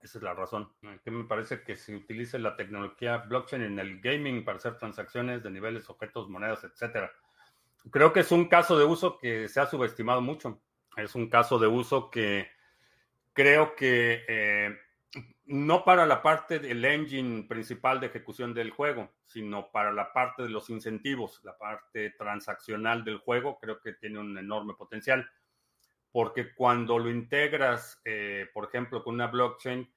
Esa es la razón. Que me parece que se utilice la tecnología blockchain en el gaming para hacer transacciones de niveles, objetos, monedas, etcétera. Creo que es un caso de uso que se ha subestimado mucho. Es un caso de uso que creo que eh, no para la parte del engine principal de ejecución del juego, sino para la parte de los incentivos, la parte transaccional del juego, creo que tiene un enorme potencial. Porque cuando lo integras, eh, por ejemplo, con una blockchain,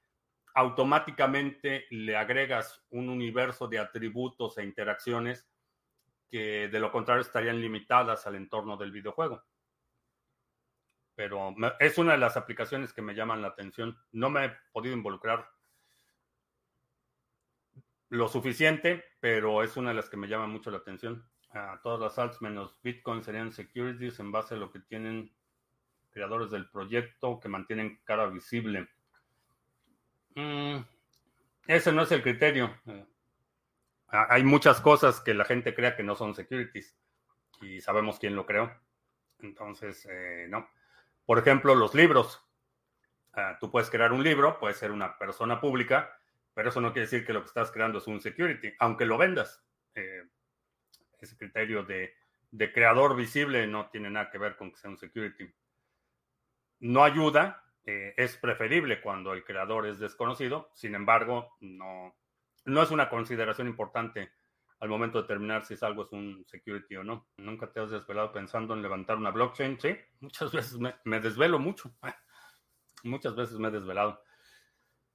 automáticamente le agregas un universo de atributos e interacciones que de lo contrario estarían limitadas al entorno del videojuego. Pero es una de las aplicaciones que me llaman la atención. No me he podido involucrar lo suficiente, pero es una de las que me llama mucho la atención. A todas las alts menos Bitcoin serían securities en base a lo que tienen creadores del proyecto que mantienen cara visible. Mm, ese no es el criterio. Eh, hay muchas cosas que la gente crea que no son securities y sabemos quién lo creó. Entonces, eh, no. Por ejemplo, los libros. Ah, tú puedes crear un libro, puedes ser una persona pública, pero eso no quiere decir que lo que estás creando es un security, aunque lo vendas. Eh, ese criterio de, de creador visible no tiene nada que ver con que sea un security. No ayuda, eh, es preferible cuando el creador es desconocido, sin embargo, no, no es una consideración importante al momento de determinar si es algo es un security o no. Nunca te has desvelado pensando en levantar una blockchain, sí, muchas veces me, desvelo mucho, muchas veces me he desvelado.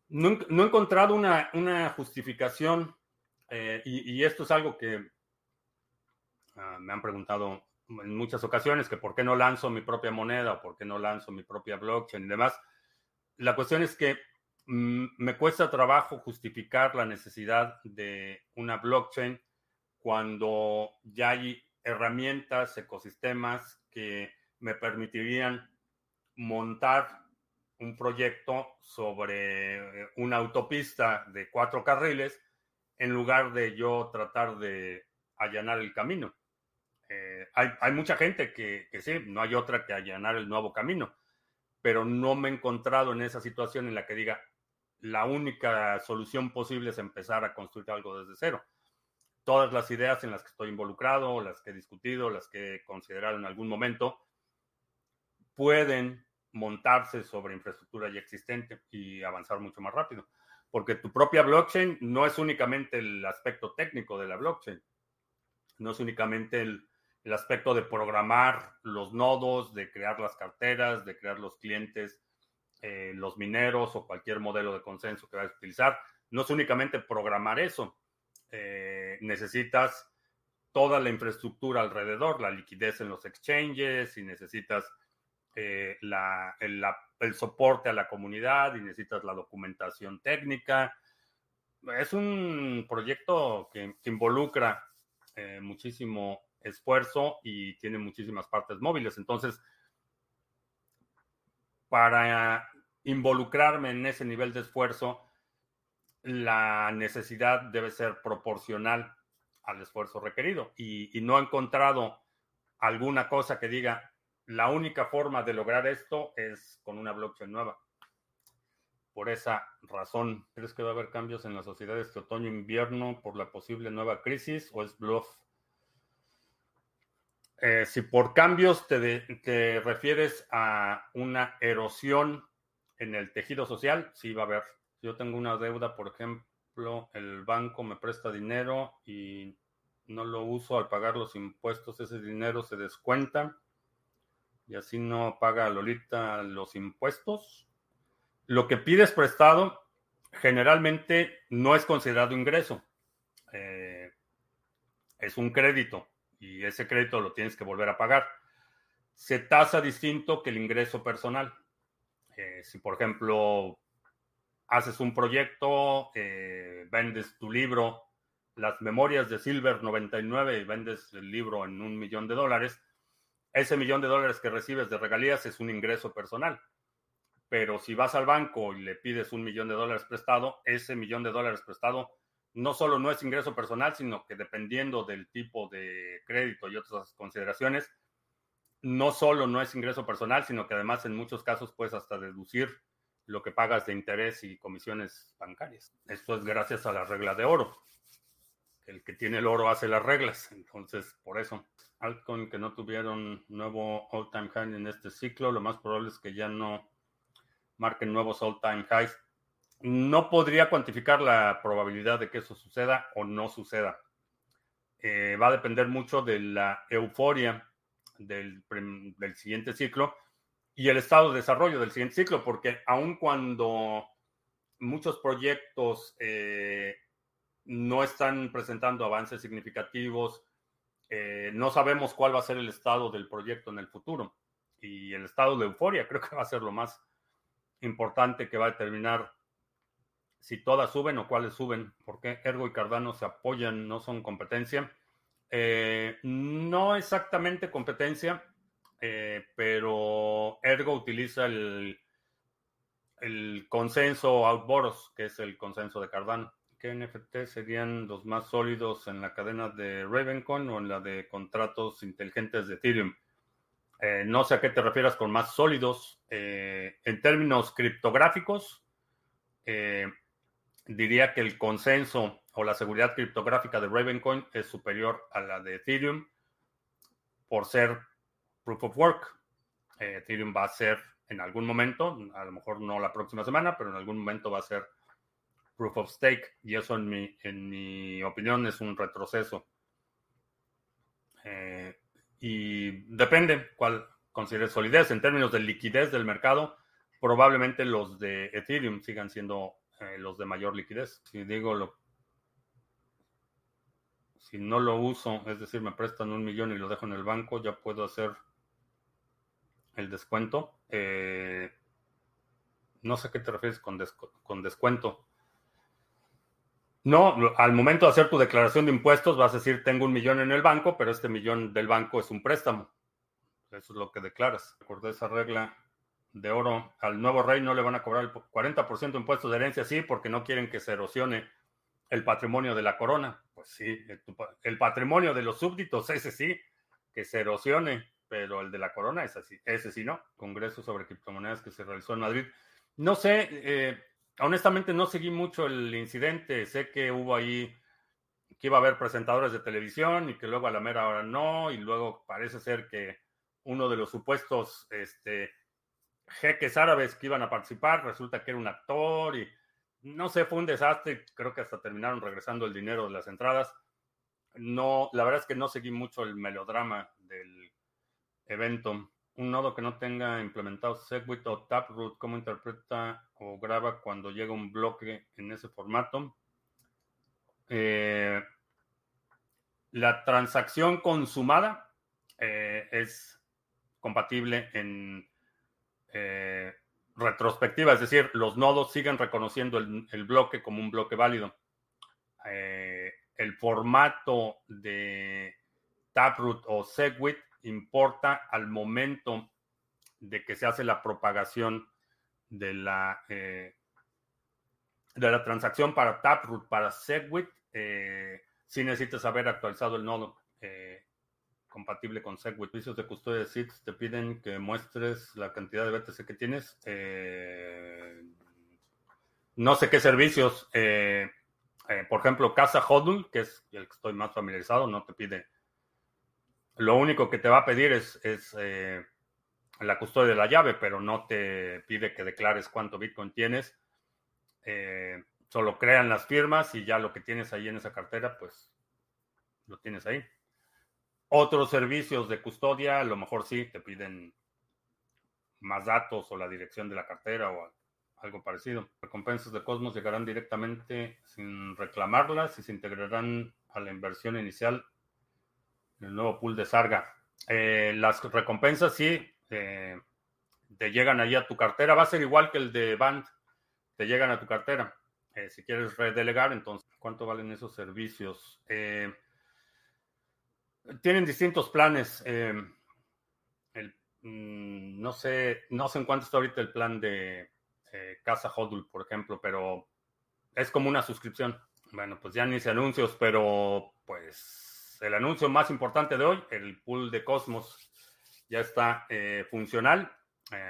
No, he encontrado una, justificación eh, y, esto es algo que ah, me han preguntado en muchas ocasiones, que por qué no lanzo mi propia moneda o por qué no lanzo mi propia blockchain y demás. La cuestión es que Mm, me cuesta trabajo justificar la necesidad de una blockchain cuando ya hay herramientas, ecosistemas que me permitirían montar un proyecto sobre una autopista de cuatro carriles en lugar de yo tratar de allanar el camino. Eh, hay, mucha gente que, que, sí, no hay otra que allanar el nuevo camino, pero no me he encontrado en esa situación en la que diga, la única solución posible es empezar a construir algo desde cero. Todas las ideas en las que estoy involucrado, las que he discutido, las que he considerado en algún momento, pueden montarse sobre infraestructura ya existente y avanzar mucho más rápido. Porque tu propia blockchain no es únicamente el aspecto técnico de la blockchain, no es únicamente el, aspecto de programar los nodos, de crear las carteras, de crear los clientes, eh, los mineros o cualquier modelo de consenso que vayas a utilizar. No es únicamente programar eso. Eh, necesitas toda la infraestructura alrededor, la liquidez en los exchanges y necesitas eh, el, soporte a la comunidad y necesitas la documentación técnica. Es un proyecto que, que involucra muchísimo esfuerzo y tiene muchísimas partes móviles. Entonces, para involucrarme en ese nivel de esfuerzo, la necesidad debe ser proporcional al esfuerzo requerido. Y, no he encontrado alguna cosa que diga, la única forma de lograr esto es con una blockchain nueva. Por esa razón, ¿crees que va a haber cambios en las sociedades este otoño-invierno por la posible nueva crisis o es bluff? Eh, si por cambios te, refieres a una erosión en el tejido social, sí va a haber. Yo tengo una deuda, por ejemplo, el banco me presta dinero y no lo uso al pagar los impuestos, ese dinero se descuenta y así no paga Lolita los impuestos. Lo que pides prestado generalmente no es considerado ingreso, eh, es un crédito y ese crédito lo tienes que volver a pagar. Se tasa distinto que el ingreso personal. Eh, si, por ejemplo, haces un proyecto, eh, vendes tu libro, las memorias de Silver 99 y vendes el libro en un millón de dólares, ese millón de dólares que recibes de regalías es un ingreso personal. Pero si vas al banco y le pides un millón de dólares prestado, ese millón de dólares prestado no solo no es ingreso personal, sino que dependiendo del tipo de crédito y otras consideraciones, no solo no es ingreso personal, sino que además en muchos casos puedes hasta deducir lo que pagas de interés y comisiones bancarias. Esto es gracias a la regla de oro. El que tiene el oro hace las reglas. Entonces, por eso, altcoin que no tuvieron nuevo all-time high en este ciclo, lo más probable es que ya no marquen nuevos all-time highs. No podría cuantificar la probabilidad de que eso suceda o no suceda. Eh, va a depender mucho de la euforia del, siguiente ciclo y el estado de desarrollo del siguiente ciclo, porque aun cuando muchos proyectos eh, no están presentando avances significativos, eh, no sabemos cuál va a ser el estado del proyecto en el futuro. Y el estado de euforia creo que va a ser lo más importante que va a determinar si todas suben o cuáles suben, porque Ergo y Cardano se apoyan, no son competencia. Eh, no exactamente competencia, eh, pero Ergo utiliza el, consenso Outboros, que es el consenso de Cardano. ¿Qué NFT serían los más sólidos en la cadena de Ravencoin o en la de contratos inteligentes de Ethereum? Eh, no sé a qué te refieras con más sólidos. en términos criptográficos, diría que el consenso o la seguridad criptográfica de Ravencoin es superior a la de Ethereum por ser proof of work. Eh, Ethereum va a ser en algún momento, a lo mejor no la próxima semana, pero en algún momento va a ser proof of stake y eso en mi, en mi opinión es un retroceso. Eh, y depende cuál consideres solidez. En términos de liquidez del mercado, probablemente los de Ethereum sigan siendo eh, los de mayor liquidez. Si digo lo, si no lo uso, es decir, me prestan un millón y lo dejo en el banco, ya puedo hacer el descuento. Eh, no sé qué te refieres con, con descuento. No, al momento de hacer tu declaración de impuestos vas a decir, tengo un millón en el banco, pero este millón del banco es un préstamo. Eso es lo que declaras. Recordé esa regla de oro. Al nuevo rey no le van a cobrar el 40% de impuestos de herencia, sí, porque no quieren que se erosione el patrimonio de la corona. Pues sí, el, patrimonio de los súbditos, ese sí, que se erosione, pero el de la corona es así, ese sí no. Congreso sobre criptomonedas que se realizó en Madrid. No sé, eh, honestamente no seguí mucho el incidente, sé que hubo ahí que iba a haber presentadores de televisión y que luego a la mera hora no, y luego parece ser que uno de los supuestos este, jeques árabes que iban a participar, resulta que era un actor y no sé, fue un desastre. Creo que hasta terminaron regresando el dinero de las entradas. No, la verdad es que no seguí mucho el melodrama del evento. Un nodo que no tenga implementado Segwit o Taproot, ¿cómo interpreta o graba cuando llega un bloque en ese formato? Eh, la transacción consumada eh, es compatible en eh, retrospectiva, es decir, los nodos siguen reconociendo el, bloque como un bloque válido. El formato de Taproot o Segwit importa al momento de que se hace la propagación de la, de la transacción para Taproot, para Segwit, si necesitas haber actualizado el nodo compatible con Segwit. Servicios de custodia de SITs te piden que muestres la cantidad de BTC que tienes. Eh, no sé qué servicios. Eh, eh, por ejemplo, Casa Hodl, que es el que estoy más familiarizado, no te pide. Lo único que te va a pedir es, es la custodia de la llave, pero no te pide que declares cuánto Bitcoin tienes. solo crean las firmas y ya lo que tienes ahí en esa cartera, pues lo tienes ahí. Otros servicios de custodia, a lo mejor sí, te piden más datos o la dirección de la cartera o algo parecido. Recompensas de Cosmos llegarán directamente sin reclamarlas y se integrarán a la inversión inicial el nuevo pool de Sarga. Eh, las recompensas sí eh, te llegan ahí a tu cartera. Va a ser igual que el de Band. Te llegan a tu cartera. Eh, si quieres redelegar, entonces, ¿cuánto valen esos servicios? Tienen distintos planes. Mm, no sé, no sé en cuánto está ahorita el plan de Casa Hodul, por ejemplo, pero es como una suscripción. Bueno, pues ya ni se anuncios, pero pues el anuncio más importante de hoy, el pool de Cosmos, ya está eh, funcional.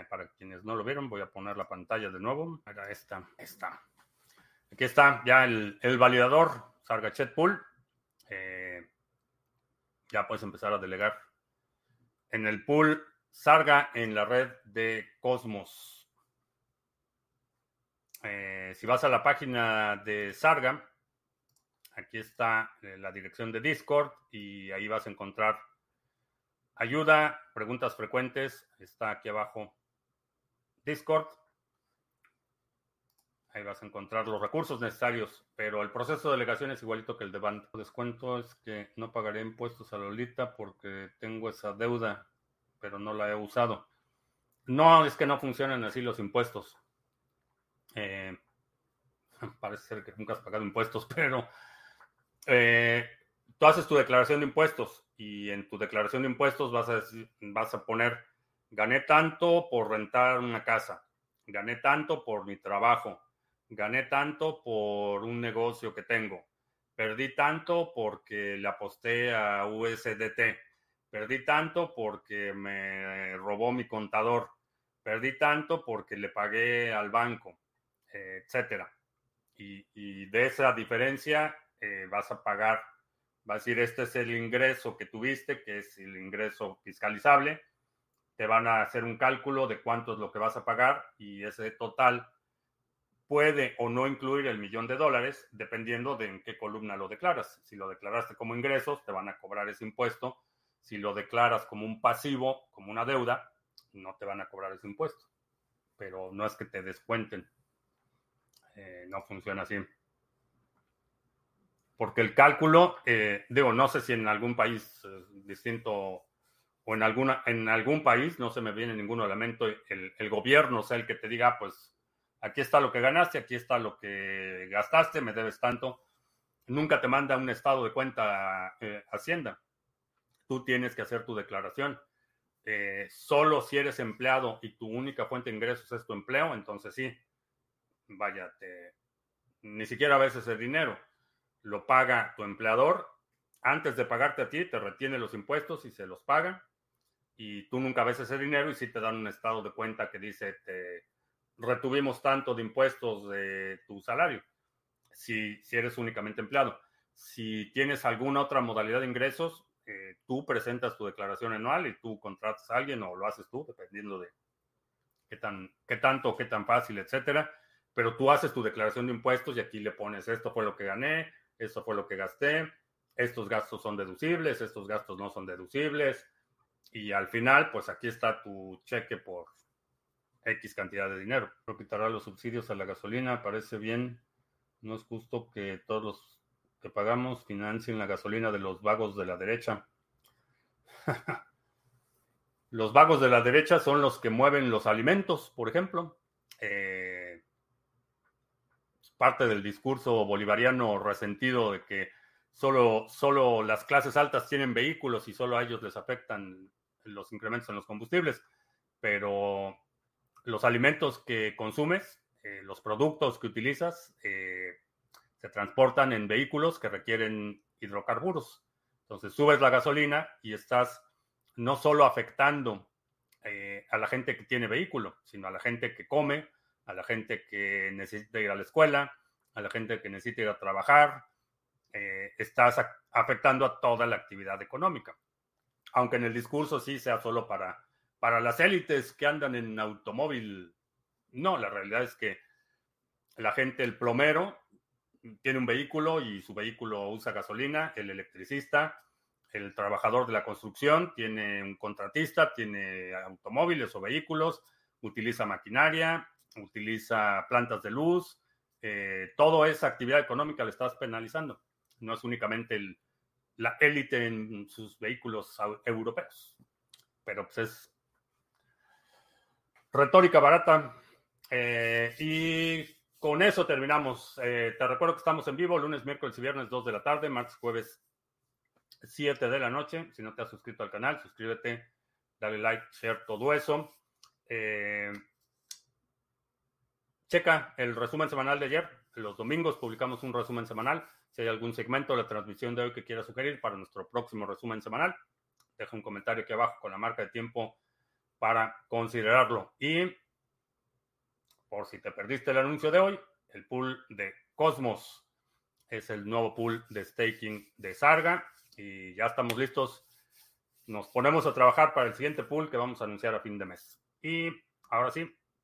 para quienes no lo vieron, voy a poner la pantalla de nuevo. Era esta, esta. Aquí está ya el, el validador Sargachet Pool ya puedes empezar a delegar. En el pool Sarga en la red de Cosmos. Eh, si vas a la página de Sarga, aquí está eh, la dirección de Discord y ahí vas a encontrar ayuda, preguntas frecuentes. Está aquí abajo Discord. Ahí vas a encontrar los recursos necesarios, pero el proceso de delegación es igualito que el de band. El descuento es que no pagaré impuestos a Lolita porque tengo esa deuda, pero no la he usado. No, es que no funcionan así los impuestos. Eh, parece ser que nunca has pagado impuestos, pero eh, tú haces tu declaración de impuestos y en tu declaración de impuestos vas a, vas a poner, gané tanto por rentar una casa, gané tanto por mi trabajo, gané tanto por un negocio que tengo, perdí tanto porque le aposté a USDT, perdí tanto porque me robó mi contador, perdí tanto porque le pagué al banco, etcétera. Y, de esa diferencia eh, vas a pagar, vas a decir, este es el ingreso que tuviste, que es el ingreso fiscalizable, te van a hacer un cálculo de cuánto es lo que vas a pagar y ese total puede o no incluir el millón de dólares, dependiendo de en qué columna lo declaras. Si lo declaraste como ingresos, te van a cobrar ese impuesto. Si lo declaras como un pasivo, como una deuda, no te van a cobrar ese impuesto. Pero no es que te descuenten. Eh, no funciona así. Porque el cálculo, eh, digo, no sé si en algún país distinto o en, alguna, en algún país, no se me viene ningún elemento, el, gobierno sea el que te diga, ah, pues aquí está lo que ganaste, aquí está lo que gastaste, me debes tanto. Nunca te manda un estado de cuenta eh, Hacienda. Tú tienes que hacer tu declaración. eh, solo si eres empleado y tu única fuente de ingresos es tu empleo, entonces sí, vaya, ni siquiera a veces el dinero lo paga tu empleador. Antes de pagarte a ti, te retiene los impuestos y se los paga. Y tú nunca ves ese dinero y sí te dan un estado de cuenta que dice, te retuvimos tanto de impuestos de tu salario, si, si eres únicamente empleado. Si tienes alguna otra modalidad de ingresos, eh, tú presentas tu declaración anual y tú contratas a alguien o lo haces tú, dependiendo de qué, tan, qué tanto, qué tan fácil, etcétera. Pero tú haces tu declaración de impuestos y aquí le pones esto fue lo que gané, esto fue lo que gasté, estos gastos son deducibles, estos gastos no son deducibles. Y al final, pues aquí está tu cheque por X cantidad de dinero. Pero quitará los subsidios a la gasolina, parece bien. No es justo que todos los que pagamos financien la gasolina de los vagos de la derecha. los vagos de la derecha son los que mueven los alimentos, por ejemplo. Eh, parte del discurso bolivariano resentido de que solo, solo las clases altas tienen vehículos y solo a ellos les afectan los incrementos en los combustibles. Pero los alimentos que consumes, eh, los productos que utilizas, eh, se transportan en vehículos que requieren hidrocarburos. Entonces subes la gasolina y estás no solo afectando eh, a la gente que tiene vehículo, sino a la gente que come, a la gente que necesita ir a la escuela, a la gente que necesita ir a trabajar. Eh, estás afectando a toda la actividad económica. Aunque en el discurso sí sea solo para, para las élites que andan en automóvil. No, la realidad es que la gente, el plomero, tiene un vehículo y su vehículo usa gasolina, el electricista, el trabajador de la construcción tiene un contratista, tiene automóviles o vehículos, utiliza maquinaria, utiliza plantas de luz, eh, toda esa actividad económica le estás penalizando. No es únicamente la élite en sus vehículos europeos, pero pues es retórica barata. Eh, y con eso terminamos. Eh, te recuerdo que estamos en vivo lunes, miércoles y viernes 2 de la tarde, martes, jueves 7 de la noche. Si no te has suscrito al canal, suscríbete, dale like, share, todo eso. Eh, checa el resumen semanal de ayer. Los domingos publicamos un resumen semanal. Si hay algún segmento de la transmisión de hoy que quieras sugerir para nuestro próximo resumen semanal, deja un comentario aquí abajo con la marca de tiempo para considerarlo. Y por si te perdiste el anuncio de hoy, el pool de Cosmos es el nuevo pool de staking de Sarga y ya estamos listos. Nos ponemos a trabajar para el siguiente pool que vamos a anunciar a fin de mes. Y ahora sí,